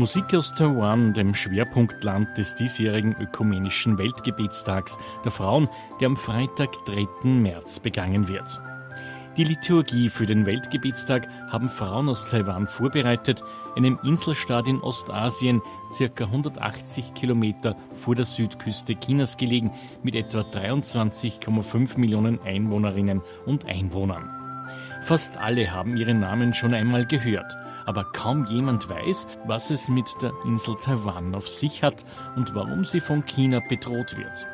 Musik aus Taiwan, dem Schwerpunktland des diesjährigen ökumenischen Weltgebetstags der Frauen, der am Freitag, 3. März begangen wird. Die Liturgie für den Weltgebetstag haben Frauen aus Taiwan vorbereitet, einem Inselstaat in Ostasien, circa 180 Kilometer vor der Südküste Chinas gelegen, mit etwa 23,5 Millionen Einwohnerinnen und Einwohnern. Fast alle haben ihren Namen schon einmal gehört aber kaum jemand weiß, was es mit der Insel Taiwan auf sich hat und warum sie von China bedroht wird.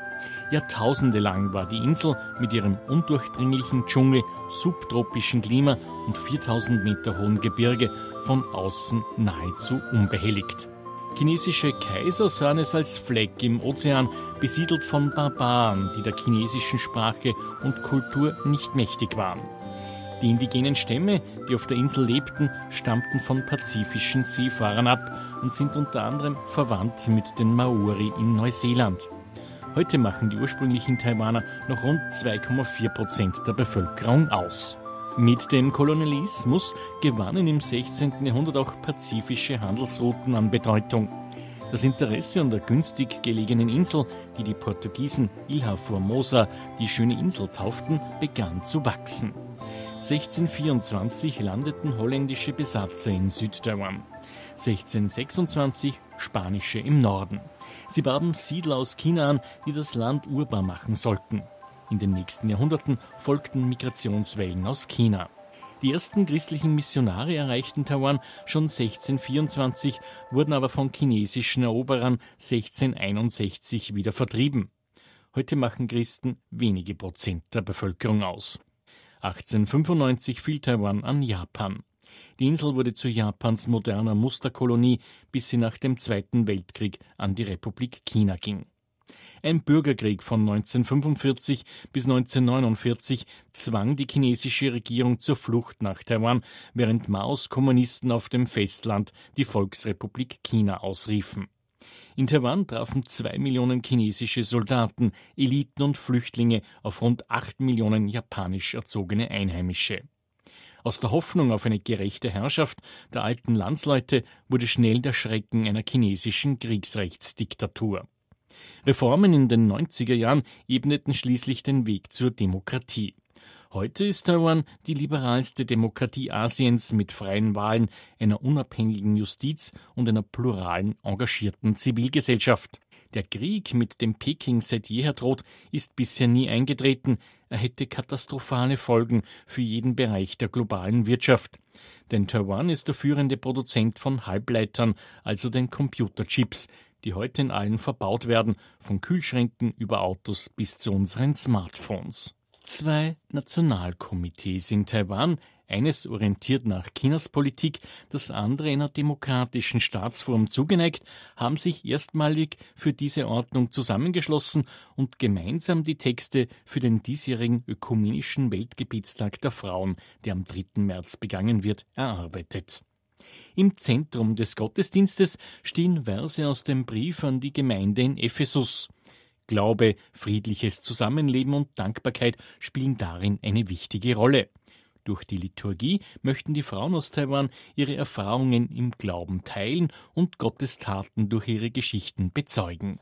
Jahrtausende lang war die Insel mit ihrem undurchdringlichen Dschungel, subtropischen Klima und 4000 Meter hohen Gebirge von außen nahezu unbehelligt. Chinesische Kaiser sahen es als Fleck im Ozean, besiedelt von Barbaren, die der chinesischen Sprache und Kultur nicht mächtig waren. Die indigenen Stämme, die auf der Insel lebten, stammten von pazifischen Seefahrern ab und sind unter anderem verwandt mit den Maori in Neuseeland. Heute machen die ursprünglichen Taiwaner noch rund 2,4 Prozent der Bevölkerung aus. Mit dem Kolonialismus gewannen im 16. Jahrhundert auch pazifische Handelsrouten an Bedeutung. Das Interesse an der günstig gelegenen Insel, die die Portugiesen Ilha Formosa die schöne Insel tauften, begann zu wachsen. 1624 landeten holländische Besatzer in Südtaiwan. 1626 spanische im Norden. Sie warben Siedler aus China an, die das Land urbar machen sollten. In den nächsten Jahrhunderten folgten Migrationswellen aus China. Die ersten christlichen Missionare erreichten Taiwan schon 1624, wurden aber von chinesischen Eroberern 1661 wieder vertrieben. Heute machen Christen wenige Prozent der Bevölkerung aus. 1895 fiel Taiwan an Japan. Die Insel wurde zu Japans moderner Musterkolonie, bis sie nach dem Zweiten Weltkrieg an die Republik China ging. Ein Bürgerkrieg von 1945 bis 1949 zwang die chinesische Regierung zur Flucht nach Taiwan, während Maos Kommunisten auf dem Festland die Volksrepublik China ausriefen. In Taiwan trafen zwei Millionen chinesische Soldaten, Eliten und Flüchtlinge auf rund acht Millionen japanisch erzogene Einheimische. Aus der Hoffnung auf eine gerechte Herrschaft der alten Landsleute wurde schnell der Schrecken einer chinesischen Kriegsrechtsdiktatur. Reformen in den 90er Jahren ebneten schließlich den Weg zur Demokratie. Heute ist Taiwan die liberalste Demokratie Asiens mit freien Wahlen, einer unabhängigen Justiz und einer pluralen, engagierten Zivilgesellschaft. Der Krieg, mit dem Peking seit jeher droht, ist bisher nie eingetreten. Er hätte katastrophale Folgen für jeden Bereich der globalen Wirtschaft. Denn Taiwan ist der führende Produzent von Halbleitern, also den Computerchips, die heute in allen verbaut werden, von Kühlschränken über Autos bis zu unseren Smartphones zwei Nationalkomitees in Taiwan, eines orientiert nach Chinas Politik, das andere einer demokratischen Staatsform zugeneigt, haben sich erstmalig für diese Ordnung zusammengeschlossen und gemeinsam die Texte für den diesjährigen ökumenischen Weltgebietstag der Frauen, der am 3. März begangen wird, erarbeitet. Im Zentrum des Gottesdienstes stehen Verse aus dem Brief an die Gemeinde in Ephesus. Glaube, friedliches Zusammenleben und Dankbarkeit spielen darin eine wichtige Rolle. Durch die Liturgie möchten die Frauen aus Taiwan ihre Erfahrungen im Glauben teilen und Gottes Taten durch ihre Geschichten bezeugen.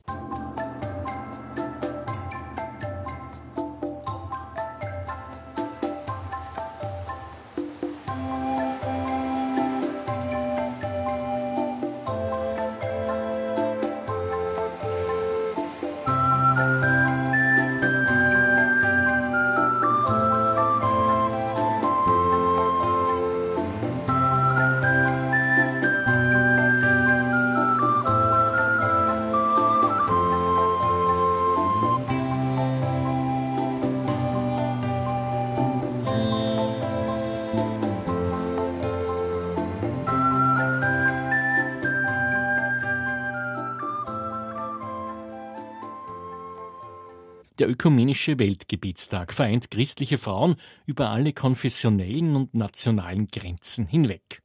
Der Ökumenische Weltgebietstag vereint christliche Frauen über alle konfessionellen und nationalen Grenzen hinweg.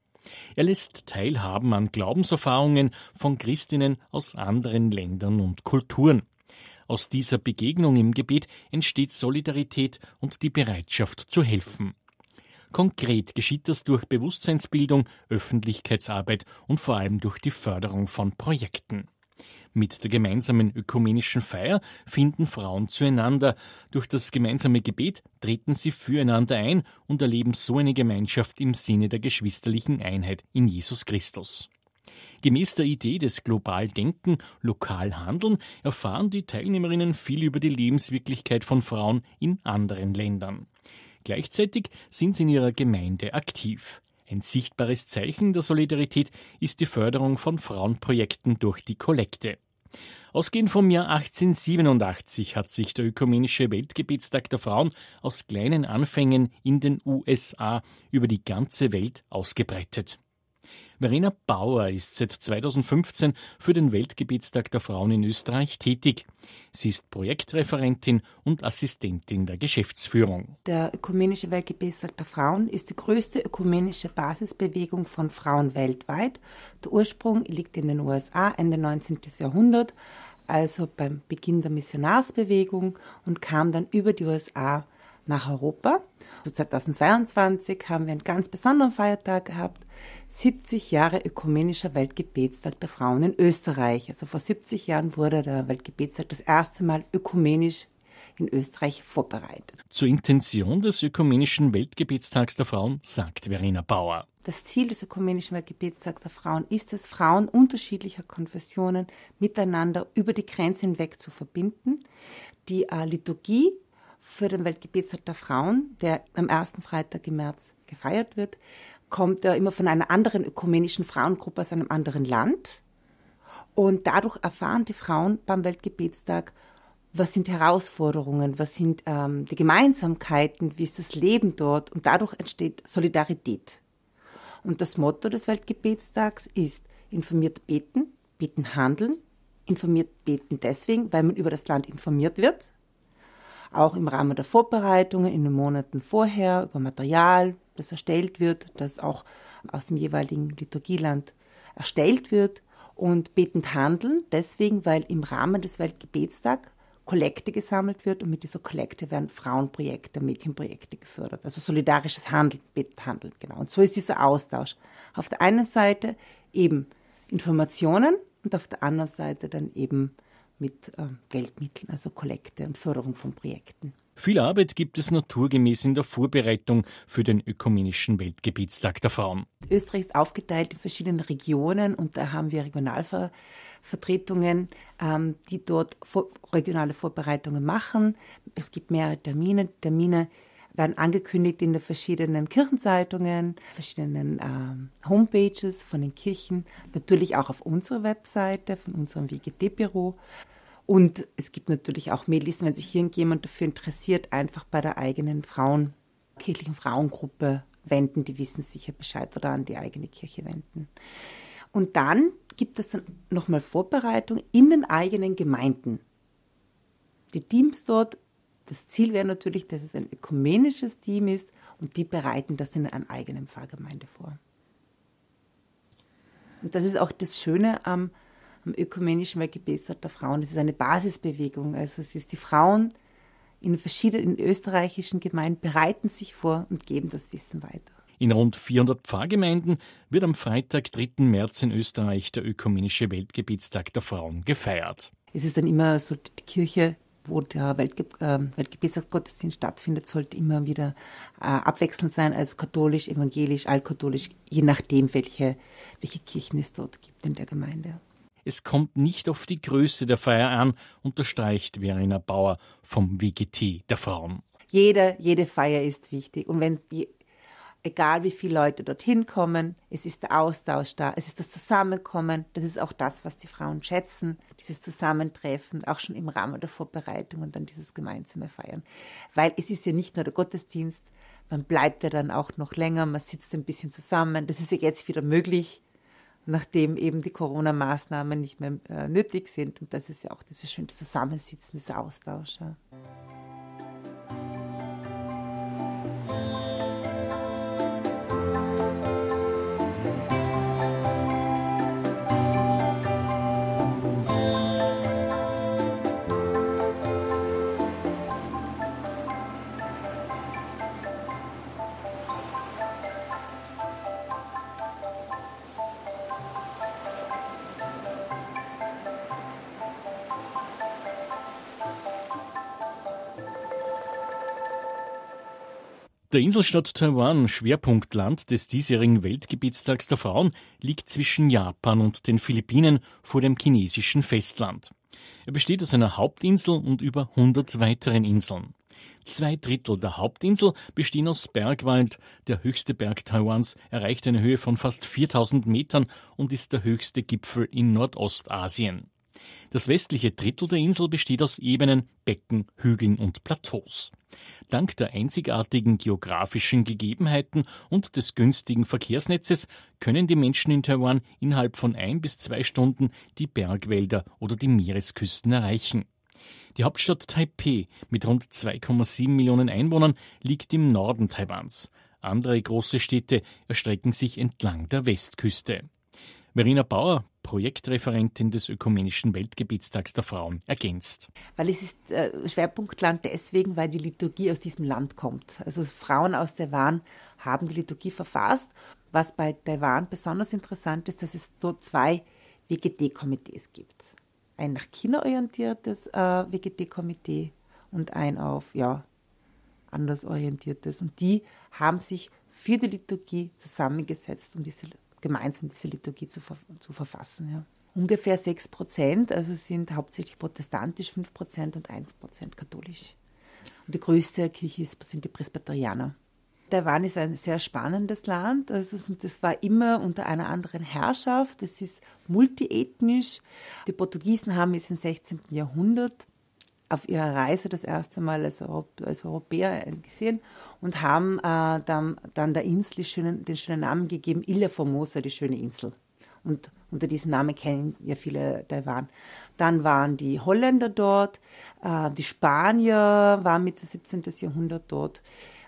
Er lässt teilhaben an Glaubenserfahrungen von Christinnen aus anderen Ländern und Kulturen. Aus dieser Begegnung im Gebet entsteht Solidarität und die Bereitschaft zu helfen. Konkret geschieht das durch Bewusstseinsbildung, Öffentlichkeitsarbeit und vor allem durch die Förderung von Projekten. Mit der gemeinsamen ökumenischen Feier finden Frauen zueinander. Durch das gemeinsame Gebet treten sie füreinander ein und erleben so eine Gemeinschaft im Sinne der geschwisterlichen Einheit in Jesus Christus. Gemäß der Idee des global Denken, lokal Handeln erfahren die Teilnehmerinnen viel über die Lebenswirklichkeit von Frauen in anderen Ländern. Gleichzeitig sind sie in ihrer Gemeinde aktiv. Ein sichtbares Zeichen der Solidarität ist die Förderung von Frauenprojekten durch die Kollekte. Ausgehend vom Jahr 1887 hat sich der Ökumenische Weltgebetstag der Frauen aus kleinen Anfängen in den USA über die ganze Welt ausgebreitet. Verena Bauer ist seit 2015 für den Weltgebetstag der Frauen in Österreich tätig. Sie ist Projektreferentin und Assistentin der Geschäftsführung. Der Ökumenische Weltgebetstag der Frauen ist die größte ökumenische Basisbewegung von Frauen weltweit. Der Ursprung liegt in den USA Ende 19. Jahrhundert, also beim Beginn der Missionarsbewegung und kam dann über die USA nach Europa. So 2022 haben wir einen ganz besonderen Feiertag gehabt. 70 Jahre ökumenischer Weltgebetstag der Frauen in Österreich. Also vor 70 Jahren wurde der Weltgebetstag das erste Mal ökumenisch in Österreich vorbereitet. Zur Intention des Ökumenischen Weltgebetstags der Frauen sagt Verena Bauer. Das Ziel des Ökumenischen Weltgebetstags der Frauen ist es, Frauen unterschiedlicher Konfessionen miteinander über die Grenzen hinweg zu verbinden, die äh, Liturgie für den Weltgebetstag der Frauen, der am ersten Freitag im März gefeiert wird, kommt er immer von einer anderen ökumenischen Frauengruppe aus einem anderen Land. Und dadurch erfahren die Frauen beim Weltgebetstag, was sind Herausforderungen, was sind ähm, die Gemeinsamkeiten, wie ist das Leben dort. Und dadurch entsteht Solidarität. Und das Motto des Weltgebetstags ist informiert beten, beten handeln, informiert beten deswegen, weil man über das Land informiert wird, auch im Rahmen der Vorbereitungen in den Monaten vorher über Material, das erstellt wird, das auch aus dem jeweiligen Liturgieland erstellt wird und betend handeln, deswegen, weil im Rahmen des Weltgebetstags Kollekte gesammelt wird und mit dieser Kollekte werden Frauenprojekte, Mädchenprojekte gefördert. Also solidarisches Handeln, betend handeln, genau. Und so ist dieser Austausch. Auf der einen Seite eben Informationen und auf der anderen Seite dann eben mit äh, Geldmitteln, also Kollekte und Förderung von Projekten. Viel Arbeit gibt es naturgemäß in der Vorbereitung für den Ökumenischen Weltgebietstag der Frauen. Österreich ist aufgeteilt in verschiedene Regionen und da haben wir Regionalvertretungen, ähm, die dort regionale Vorbereitungen machen. Es gibt mehrere Termine. Termine werden angekündigt in den verschiedenen Kirchenzeitungen, verschiedenen ähm, Homepages von den Kirchen, natürlich auch auf unserer Webseite von unserem WGT-Büro. Und es gibt natürlich auch Maillisten, wenn sich irgendjemand dafür interessiert, einfach bei der eigenen Frauen, kirchlichen Frauengruppe wenden, die wissen sicher Bescheid oder an die eigene Kirche wenden. Und dann gibt es dann nochmal Vorbereitung in den eigenen Gemeinden. Die Teams dort, das Ziel wäre natürlich, dass es ein ökumenisches Team ist und die bereiten das in einer eigenen Pfarrgemeinde vor. Und das ist auch das Schöne am am ökumenischen Weltgebetstag der Frauen. Das ist eine Basisbewegung. Also es ist die Frauen in verschiedenen in österreichischen Gemeinden bereiten sich vor und geben das Wissen weiter. In rund 400 Pfarrgemeinden wird am Freitag, 3. März in Österreich der ökumenische Weltgebetstag der Frauen gefeiert. Es ist dann immer so, die Kirche, wo der Weltge äh, Weltgebetstagsgottesdienst stattfindet, sollte immer wieder äh, abwechselnd sein, also katholisch, evangelisch, altkatholisch, je nachdem, welche, welche Kirchen es dort gibt in der Gemeinde. Es kommt nicht auf die Größe der Feier an, unterstreicht Verena Bauer vom WGT der Frauen. Jede, jede Feier ist wichtig. Und wenn, egal wie viele Leute dorthin kommen, es ist der Austausch da, es ist das Zusammenkommen, das ist auch das, was die Frauen schätzen, dieses Zusammentreffen, auch schon im Rahmen der Vorbereitung und dann dieses gemeinsame Feiern. Weil es ist ja nicht nur der Gottesdienst, man bleibt ja dann auch noch länger, man sitzt ein bisschen zusammen, das ist ja jetzt wieder möglich nachdem eben die Corona-Maßnahmen nicht mehr äh, nötig sind. Und das ist ja auch dieses schöne Zusammensitzen, dieser Austausch. Ja. Der Inselstaat Taiwan, Schwerpunktland des diesjährigen Weltgebietstags der Frauen, liegt zwischen Japan und den Philippinen vor dem chinesischen Festland. Er besteht aus einer Hauptinsel und über 100 weiteren Inseln. Zwei Drittel der Hauptinsel bestehen aus Bergwald. Der höchste Berg Taiwans erreicht eine Höhe von fast 4000 Metern und ist der höchste Gipfel in Nordostasien. Das westliche Drittel der Insel besteht aus Ebenen, Becken, Hügeln und Plateaus. Dank der einzigartigen geografischen Gegebenheiten und des günstigen Verkehrsnetzes können die Menschen in Taiwan innerhalb von ein bis zwei Stunden die Bergwälder oder die Meeresküsten erreichen. Die Hauptstadt Taipeh mit rund 2,7 Millionen Einwohnern liegt im Norden Taiwans. Andere große Städte erstrecken sich entlang der Westküste. Verena Bauer, Projektreferentin des Ökumenischen Weltgebietstags der Frauen, ergänzt. Weil es ist äh, Schwerpunktland deswegen, weil die Liturgie aus diesem Land kommt. Also Frauen aus Taiwan haben die Liturgie verfasst. Was bei Taiwan besonders interessant ist, dass es dort zwei WGD-Komitees gibt. Ein nach China orientiertes äh, WGD-Komitee und ein auf, ja, anders orientiertes. Und die haben sich für die Liturgie zusammengesetzt, um diese gemeinsam diese Liturgie zu, zu verfassen. Ja. Ungefähr 6 Prozent, also sind hauptsächlich protestantisch, 5 Prozent und 1 Prozent katholisch. Und die größte Kirche sind die Presbyterianer. Taiwan ist ein sehr spannendes Land. Also das war immer unter einer anderen Herrschaft. Es ist multiethnisch. Die Portugiesen haben es im 16. Jahrhundert auf ihrer Reise das erste Mal als, Europ als Europäer gesehen und haben äh, dann, dann, der Insel schönen, den schönen Namen gegeben, Ilha Formosa, die schöne Insel. Und unter diesem Namen kennen ja viele Taiwan. Dann waren die Holländer dort, äh, die Spanier waren Mitte 17. Jahrhundert dort,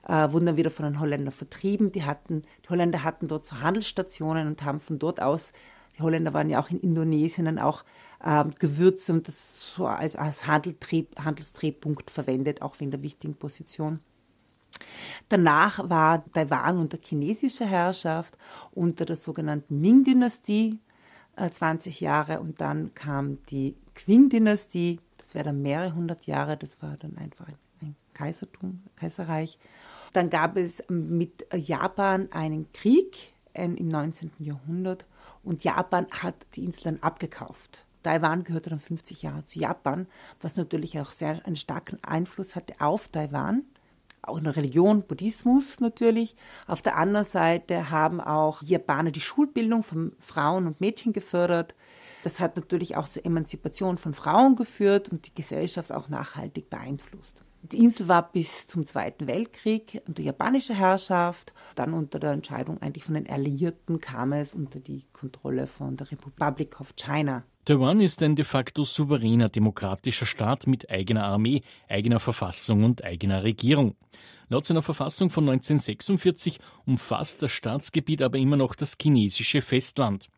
äh, wurden dann wieder von den Holländern vertrieben. Die, hatten, die Holländer hatten dort so Handelsstationen und haben von dort aus, die Holländer waren ja auch in Indonesien dann auch äh, Gewürze und das so als, als Handelsdrehpunkt verwendet, auch in der wichtigen Position. Danach war Taiwan unter chinesischer Herrschaft, unter der sogenannten Ming-Dynastie, äh, 20 Jahre, und dann kam die Qing-Dynastie, das wäre dann mehrere hundert Jahre, das war dann einfach ein Kaisertum, Kaiserreich. Dann gab es mit Japan einen Krieg im 19. Jahrhundert und Japan hat die Inseln abgekauft. Taiwan gehörte dann 50 Jahre zu Japan, was natürlich auch sehr einen starken Einfluss hatte auf Taiwan. Auch in der Religion, Buddhismus natürlich. Auf der anderen Seite haben auch Japaner die Schulbildung von Frauen und Mädchen gefördert. Das hat natürlich auch zur Emanzipation von Frauen geführt und die Gesellschaft auch nachhaltig beeinflusst. Die Insel war bis zum Zweiten Weltkrieg unter japanischer Herrschaft. Dann unter der Entscheidung eigentlich von den Alliierten kam es unter die Kontrolle von der Republic of China. Taiwan ist ein de facto souveräner demokratischer Staat mit eigener Armee, eigener Verfassung und eigener Regierung. Laut seiner Verfassung von 1946 umfasst das Staatsgebiet aber immer noch das chinesische Festland.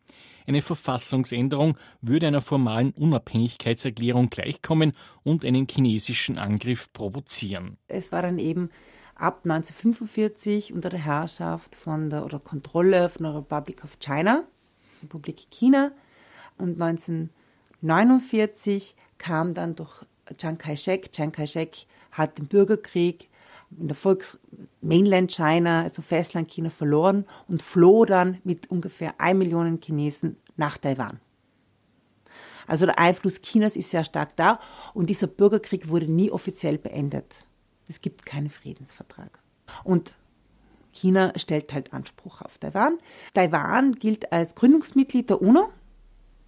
Eine Verfassungsänderung würde einer formalen Unabhängigkeitserklärung gleichkommen und einen chinesischen Angriff provozieren. Es war dann eben ab 1945 unter der Herrschaft von der oder Kontrolle von der Republic of China, Republik China, und 1949 kam dann durch Chiang Kai-shek. Chiang Kai-shek hat den Bürgerkrieg in der Volks Mainland China, also Festland China, verloren und floh dann mit ungefähr 1 Million Chinesen nach Taiwan. Also der Einfluss Chinas ist sehr stark da und dieser Bürgerkrieg wurde nie offiziell beendet. Es gibt keinen Friedensvertrag. Und China stellt halt Anspruch auf Taiwan. Taiwan gilt als Gründungsmitglied der UNO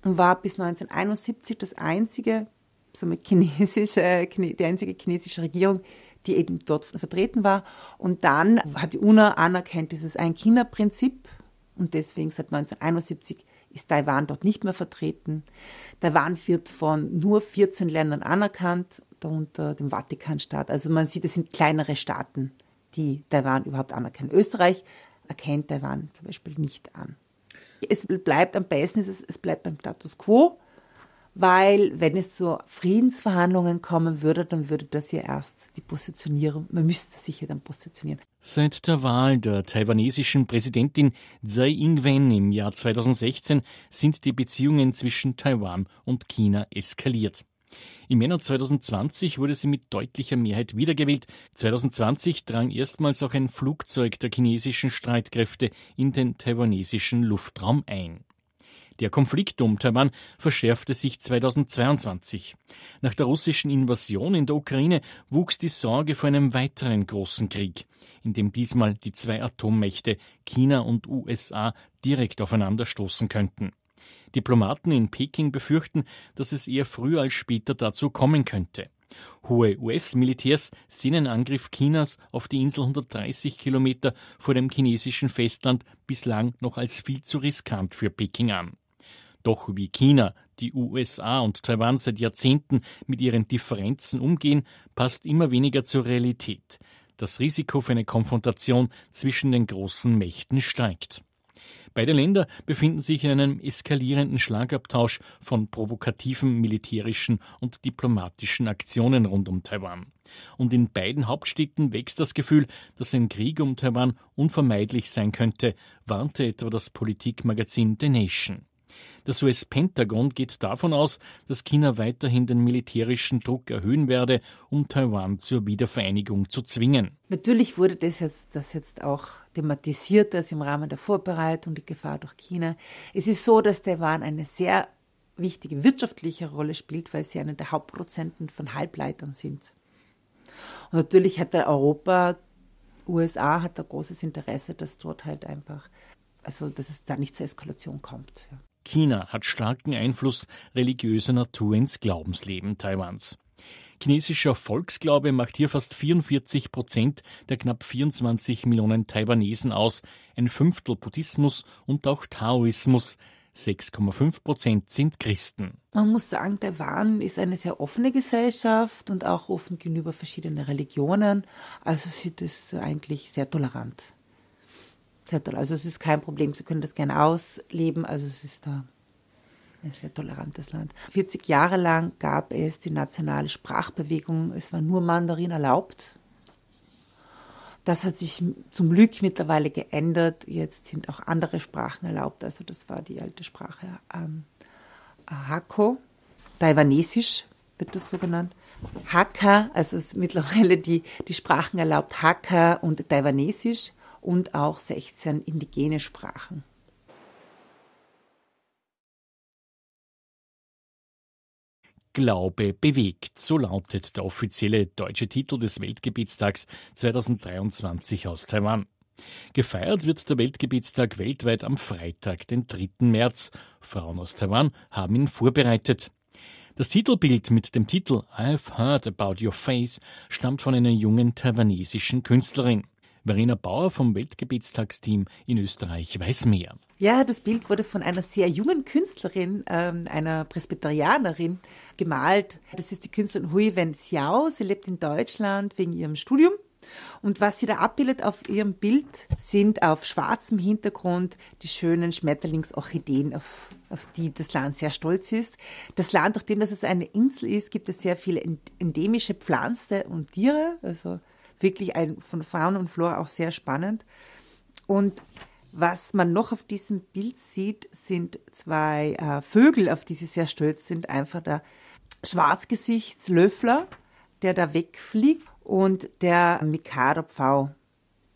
und war bis 1971 das einzige, somit chinesische, die einzige chinesische Regierung, die eben dort vertreten war. Und dann hat die UNO anerkannt dieses Ein-China-Prinzip und deswegen seit 1971 ist Taiwan dort nicht mehr vertreten. Taiwan wird von nur 14 Ländern anerkannt, darunter dem Vatikanstaat. Also man sieht, es sind kleinere Staaten, die Taiwan überhaupt anerkennen. Österreich erkennt Taiwan zum Beispiel nicht an. Es bleibt am besten, es bleibt beim Status quo, weil wenn es zu Friedensverhandlungen kommen würde, dann würde das ja erst die Positionierung, man müsste sich ja dann positionieren. Seit der Wahl der taiwanesischen Präsidentin Tsai Ing-wen im Jahr 2016 sind die Beziehungen zwischen Taiwan und China eskaliert. Im Männer 2020 wurde sie mit deutlicher Mehrheit wiedergewählt. 2020 drang erstmals auch ein Flugzeug der chinesischen Streitkräfte in den taiwanesischen Luftraum ein. Der Konflikt um Taiwan verschärfte sich 2022. Nach der russischen Invasion in der Ukraine wuchs die Sorge vor einem weiteren großen Krieg, in dem diesmal die zwei Atommächte China und USA direkt aufeinanderstoßen könnten. Diplomaten in Peking befürchten, dass es eher früher als später dazu kommen könnte. Hohe US-Militärs sehen den Angriff Chinas auf die Insel 130 Kilometer vor dem chinesischen Festland bislang noch als viel zu riskant für Peking an. Doch wie China, die USA und Taiwan seit Jahrzehnten mit ihren Differenzen umgehen, passt immer weniger zur Realität. Das Risiko für eine Konfrontation zwischen den großen Mächten steigt. Beide Länder befinden sich in einem eskalierenden Schlagabtausch von provokativen militärischen und diplomatischen Aktionen rund um Taiwan. Und in beiden Hauptstädten wächst das Gefühl, dass ein Krieg um Taiwan unvermeidlich sein könnte, warnte etwa das Politikmagazin The Nation. Das US-Pentagon geht davon aus, dass China weiterhin den militärischen Druck erhöhen werde, um Taiwan zur Wiedervereinigung zu zwingen. Natürlich wurde das jetzt, das jetzt auch thematisiert, das im Rahmen der Vorbereitung, die Gefahr durch China. Es ist so, dass Taiwan eine sehr wichtige wirtschaftliche Rolle spielt, weil sie einer der Hauptprozenten von Halbleitern sind. Und natürlich hat der Europa, USA hat ein großes Interesse, dass dort halt einfach, also dass es da nicht zur Eskalation kommt. Ja. China hat starken Einfluss religiöser Natur ins Glaubensleben Taiwans. Chinesischer Volksglaube macht hier fast 44 Prozent der knapp 24 Millionen Taiwanesen aus, ein Fünftel Buddhismus und auch Taoismus. 6,5 Prozent sind Christen. Man muss sagen, Taiwan ist eine sehr offene Gesellschaft und auch offen gegenüber verschiedenen Religionen. Also sieht es eigentlich sehr tolerant sehr toll. Also es ist kein Problem, sie können das gerne ausleben. Also es ist da ein sehr tolerantes Land. 40 Jahre lang gab es die nationale Sprachbewegung. Es war nur Mandarin erlaubt. Das hat sich zum Glück mittlerweile geändert. Jetzt sind auch andere Sprachen erlaubt. Also das war die alte Sprache ähm, Hakko, Taiwanesisch wird das so genannt. Hakka, also ist mittlerweile die, die Sprachen erlaubt, Hakka und Taiwanesisch und auch 16 indigene Sprachen. Glaube bewegt, so lautet der offizielle deutsche Titel des Weltgebietstags 2023 aus Taiwan. Gefeiert wird der Weltgebietstag weltweit am Freitag, den 3. März. Frauen aus Taiwan haben ihn vorbereitet. Das Titelbild mit dem Titel I've Heard About Your Face stammt von einer jungen taiwanesischen Künstlerin. Verena Bauer vom Weltgebietstagsteam in Österreich weiß mehr. Ja, das Bild wurde von einer sehr jungen Künstlerin, ähm, einer Presbyterianerin, gemalt. Das ist die Künstlerin Hui Wen Xiao. Sie lebt in Deutschland wegen ihrem Studium. Und was sie da abbildet auf ihrem Bild, sind auf schwarzem Hintergrund die schönen Schmetterlingsorchideen, auf, auf die das Land sehr stolz ist. Das Land, durch dem das es eine Insel ist, gibt es sehr viele endemische Pflanzen und Tiere, also wirklich ein, von Fauna und Flora auch sehr spannend. Und was man noch auf diesem Bild sieht, sind zwei äh, Vögel, auf die sie sehr stolz sind. Einfach der Schwarzgesichtslöffler, der da wegfliegt, und der Mikado-Pfau,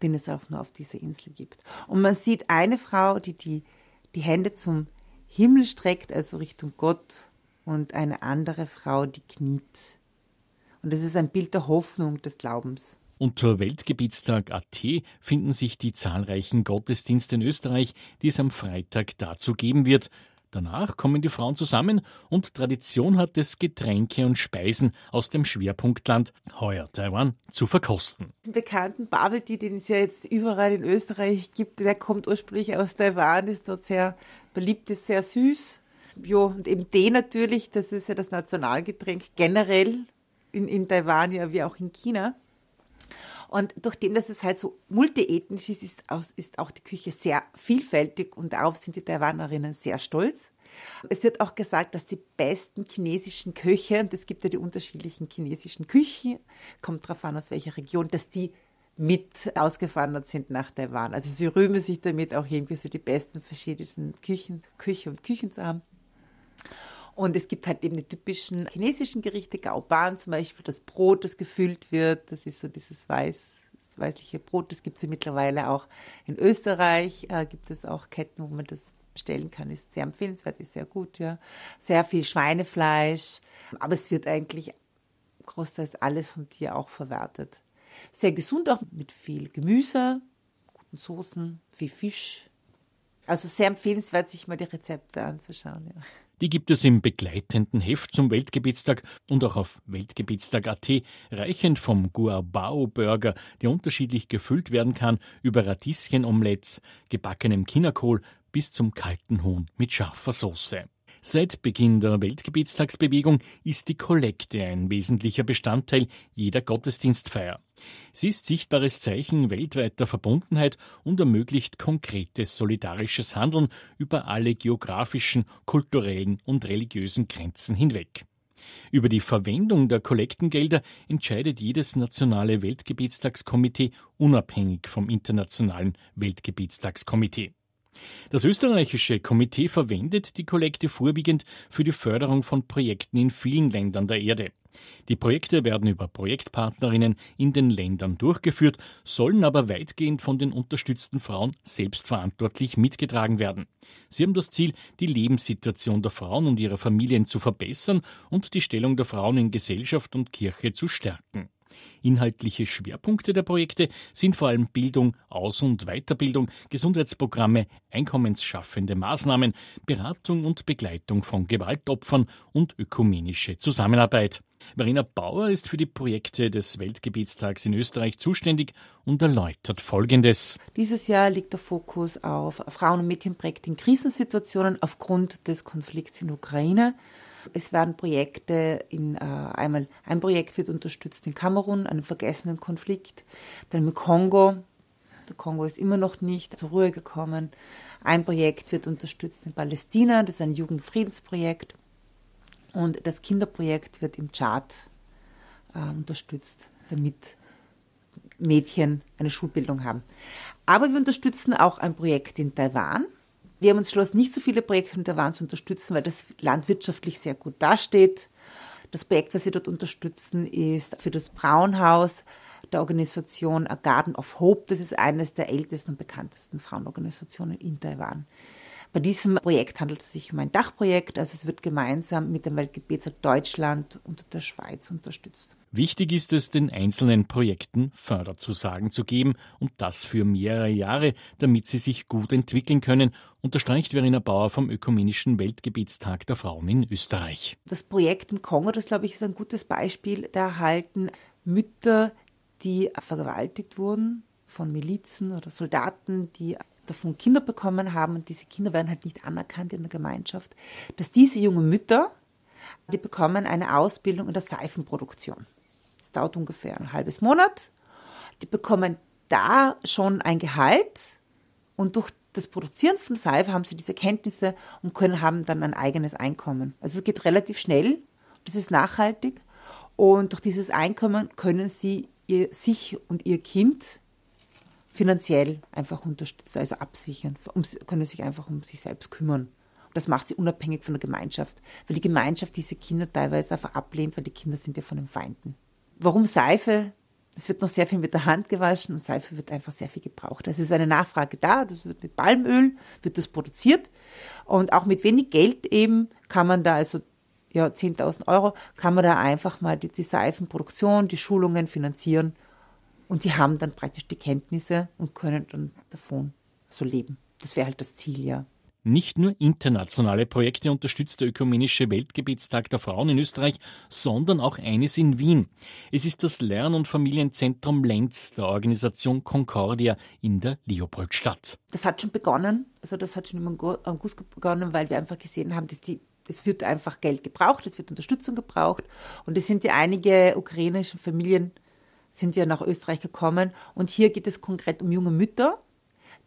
den es auch nur auf dieser Insel gibt. Und man sieht eine Frau, die die, die Hände zum Himmel streckt, also Richtung Gott, und eine andere Frau, die kniet. Und das ist ein Bild der Hoffnung, des Glaubens. Unter Weltgebietstag.at finden sich die zahlreichen Gottesdienste in Österreich, die es am Freitag dazu geben wird. Danach kommen die Frauen zusammen und Tradition hat es, Getränke und Speisen aus dem Schwerpunktland, heuer Taiwan, zu verkosten. Den bekannten Bubble Tea, den es ja jetzt überall in Österreich gibt, der kommt ursprünglich aus Taiwan, ist dort sehr beliebt, ist sehr süß. Ja, und eben Tee natürlich, das ist ja das Nationalgetränk generell in, in Taiwan, ja wie auch in China. Und durch dem, dass es halt so multiethnisch ist, ist, ist auch die Küche sehr vielfältig und darauf sind die Taiwanerinnen sehr stolz. Es wird auch gesagt, dass die besten chinesischen Köche, und es gibt ja die unterschiedlichen chinesischen Küchen, kommt darauf an, aus welcher Region, dass die mit ausgewandert sind nach Taiwan. Also sie rühmen sich damit auch irgendwie so die besten verschiedenen Küchen, Küche und Küchen zu haben. Und es gibt halt eben die typischen chinesischen Gerichte, Gaoban zum Beispiel, das Brot, das gefüllt wird. Das ist so dieses weiß, weißliche Brot. Das gibt es ja mittlerweile auch in Österreich. Äh, gibt es auch Ketten, wo man das bestellen kann. Ist sehr empfehlenswert, ist sehr gut, ja. Sehr viel Schweinefleisch. Aber es wird eigentlich großteils alles vom Tier auch verwertet. Sehr gesund auch mit viel Gemüse, guten Soßen, viel Fisch. Also sehr empfehlenswert, sich mal die Rezepte anzuschauen. Ja. Die gibt es im begleitenden Heft zum Weltgebietstag und auch auf weltgebietstag.at, reichend vom Guabao-Burger, der unterschiedlich gefüllt werden kann, über Radieschenomelettes, gebackenem Kinnakohl bis zum kalten Huhn mit scharfer Soße. Seit Beginn der Weltgebietstagsbewegung ist die Kollekte ein wesentlicher Bestandteil jeder Gottesdienstfeier. Sie ist sichtbares Zeichen weltweiter Verbundenheit und ermöglicht konkretes solidarisches Handeln über alle geografischen, kulturellen und religiösen Grenzen hinweg. Über die Verwendung der Kollektengelder entscheidet jedes nationale Weltgebietstagskomitee unabhängig vom internationalen Weltgebietstagskomitee. Das österreichische Komitee verwendet die Kollekte vorwiegend für die Förderung von Projekten in vielen Ländern der Erde. Die Projekte werden über Projektpartnerinnen in den Ländern durchgeführt, sollen aber weitgehend von den unterstützten Frauen selbstverantwortlich mitgetragen werden. Sie haben das Ziel, die Lebenssituation der Frauen und ihrer Familien zu verbessern und die Stellung der Frauen in Gesellschaft und Kirche zu stärken. Inhaltliche Schwerpunkte der Projekte sind vor allem Bildung, Aus- und Weiterbildung, Gesundheitsprogramme, einkommensschaffende Maßnahmen, Beratung und Begleitung von Gewaltopfern und ökumenische Zusammenarbeit. Verena Bauer ist für die Projekte des Weltgebietstags in Österreich zuständig und erläutert Folgendes. Dieses Jahr liegt der Fokus auf Frauen- und Mädchenprojekte in Krisensituationen aufgrund des Konflikts in Ukraine. Es werden Projekte in, äh, einmal ein Projekt wird unterstützt in Kamerun, einem vergessenen Konflikt, dann im Kongo. Der Kongo ist immer noch nicht zur Ruhe gekommen. Ein Projekt wird unterstützt in Palästina, das ist ein Jugendfriedensprojekt. Und das Kinderprojekt wird im Tschad äh, unterstützt, damit Mädchen eine Schulbildung haben. Aber wir unterstützen auch ein Projekt in Taiwan wir haben uns entschlossen, nicht so viele Projekte in Taiwan zu unterstützen, weil das Land wirtschaftlich sehr gut dasteht. Das Projekt, was wir dort unterstützen, ist für das Braunhaus der Organisation A Garden of Hope. Das ist eines der ältesten und bekanntesten Frauenorganisationen in Taiwan. Bei diesem Projekt handelt es sich um ein Dachprojekt, also es wird gemeinsam mit dem Weltgebetstag Deutschland und der Schweiz unterstützt. Wichtig ist es, den einzelnen Projekten Förderzusagen zu geben und das für mehrere Jahre, damit sie sich gut entwickeln können, unterstreicht Verena Bauer vom Ökumenischen Weltgebietstag der Frauen in Österreich. Das Projekt im Kongo, das glaube ich ist ein gutes Beispiel, da erhalten Mütter, die vergewaltigt wurden von Milizen oder Soldaten, die davon Kinder bekommen haben und diese Kinder werden halt nicht anerkannt in der Gemeinschaft, dass diese jungen Mütter, die bekommen eine Ausbildung in der Seifenproduktion. Das dauert ungefähr ein halbes Monat. Die bekommen da schon ein Gehalt und durch das Produzieren von Seife haben sie diese Kenntnisse und können haben dann ein eigenes Einkommen. Also es geht relativ schnell, das ist nachhaltig und durch dieses Einkommen können sie ihr, sich und ihr Kind finanziell einfach unterstützen, also absichern, um, können sich einfach um sich selbst kümmern. Das macht sie unabhängig von der Gemeinschaft, weil die Gemeinschaft diese Kinder teilweise einfach ablehnt, weil die Kinder sind ja von den Feinden. Warum Seife? Es wird noch sehr viel mit der Hand gewaschen und Seife wird einfach sehr viel gebraucht. Es ist eine Nachfrage da, das wird mit Palmöl, wird das produziert und auch mit wenig Geld eben kann man da, also ja, 10.000 Euro, kann man da einfach mal die, die Seifenproduktion, die Schulungen finanzieren und die haben dann praktisch die Kenntnisse und können dann davon so leben. Das wäre halt das Ziel, ja. Nicht nur internationale Projekte unterstützt der Ökumenische Weltgebietstag der Frauen in Österreich, sondern auch eines in Wien. Es ist das Lern- und Familienzentrum Lenz der Organisation Concordia in der Leopoldstadt. Das hat schon begonnen, also das hat schon im August begonnen, weil wir einfach gesehen haben, dass die es wird einfach Geld gebraucht, es wird Unterstützung gebraucht und es sind ja einige ukrainische Familien sind ja nach Österreich gekommen. Und hier geht es konkret um junge Mütter,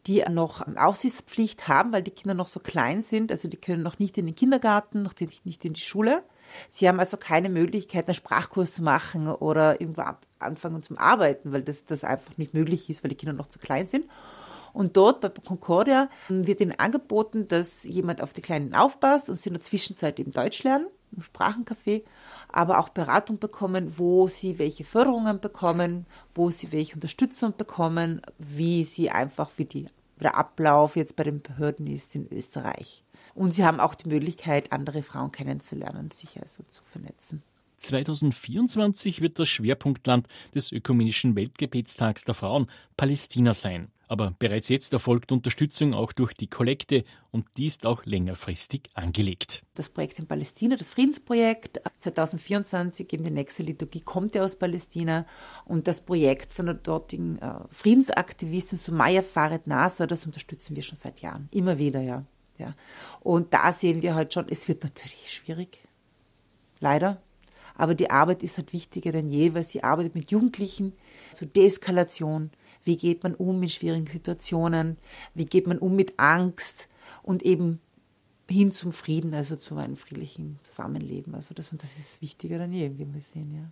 die noch Aufsichtspflicht haben, weil die Kinder noch so klein sind. Also die können noch nicht in den Kindergarten, noch nicht in die Schule. Sie haben also keine Möglichkeit, einen Sprachkurs zu machen oder irgendwo anfangen zum Arbeiten, weil das, das einfach nicht möglich ist, weil die Kinder noch zu klein sind. Und dort bei Concordia wird ihnen angeboten, dass jemand auf die Kleinen aufpasst und sie in der Zwischenzeit eben Deutsch lernen, im Sprachencafé, aber auch Beratung bekommen, wo sie welche Förderungen bekommen, wo sie welche Unterstützung bekommen, wie sie einfach, wie die, der Ablauf jetzt bei den Behörden ist in Österreich. Und sie haben auch die Möglichkeit, andere Frauen kennenzulernen, sich also zu vernetzen. 2024 wird das Schwerpunktland des Ökumenischen Weltgebetstags der Frauen Palästina sein. Aber bereits jetzt erfolgt Unterstützung auch durch die Kollekte und die ist auch längerfristig angelegt. Das Projekt in Palästina, das Friedensprojekt 2024, eben die nächste Liturgie kommt ja aus Palästina und das Projekt von der dortigen äh, Friedensaktivistin Sumaya Farid Nasser, das unterstützen wir schon seit Jahren, immer wieder, ja. ja. Und da sehen wir halt schon, es wird natürlich schwierig, leider, aber die Arbeit ist halt wichtiger denn je, weil sie arbeitet mit Jugendlichen zur Deeskalation. Wie geht man um mit schwierigen Situationen? Wie geht man um mit Angst? Und eben hin zum Frieden, also zu einem friedlichen Zusammenleben. Also das, und das ist wichtiger denn je, wie wir sehen, ja.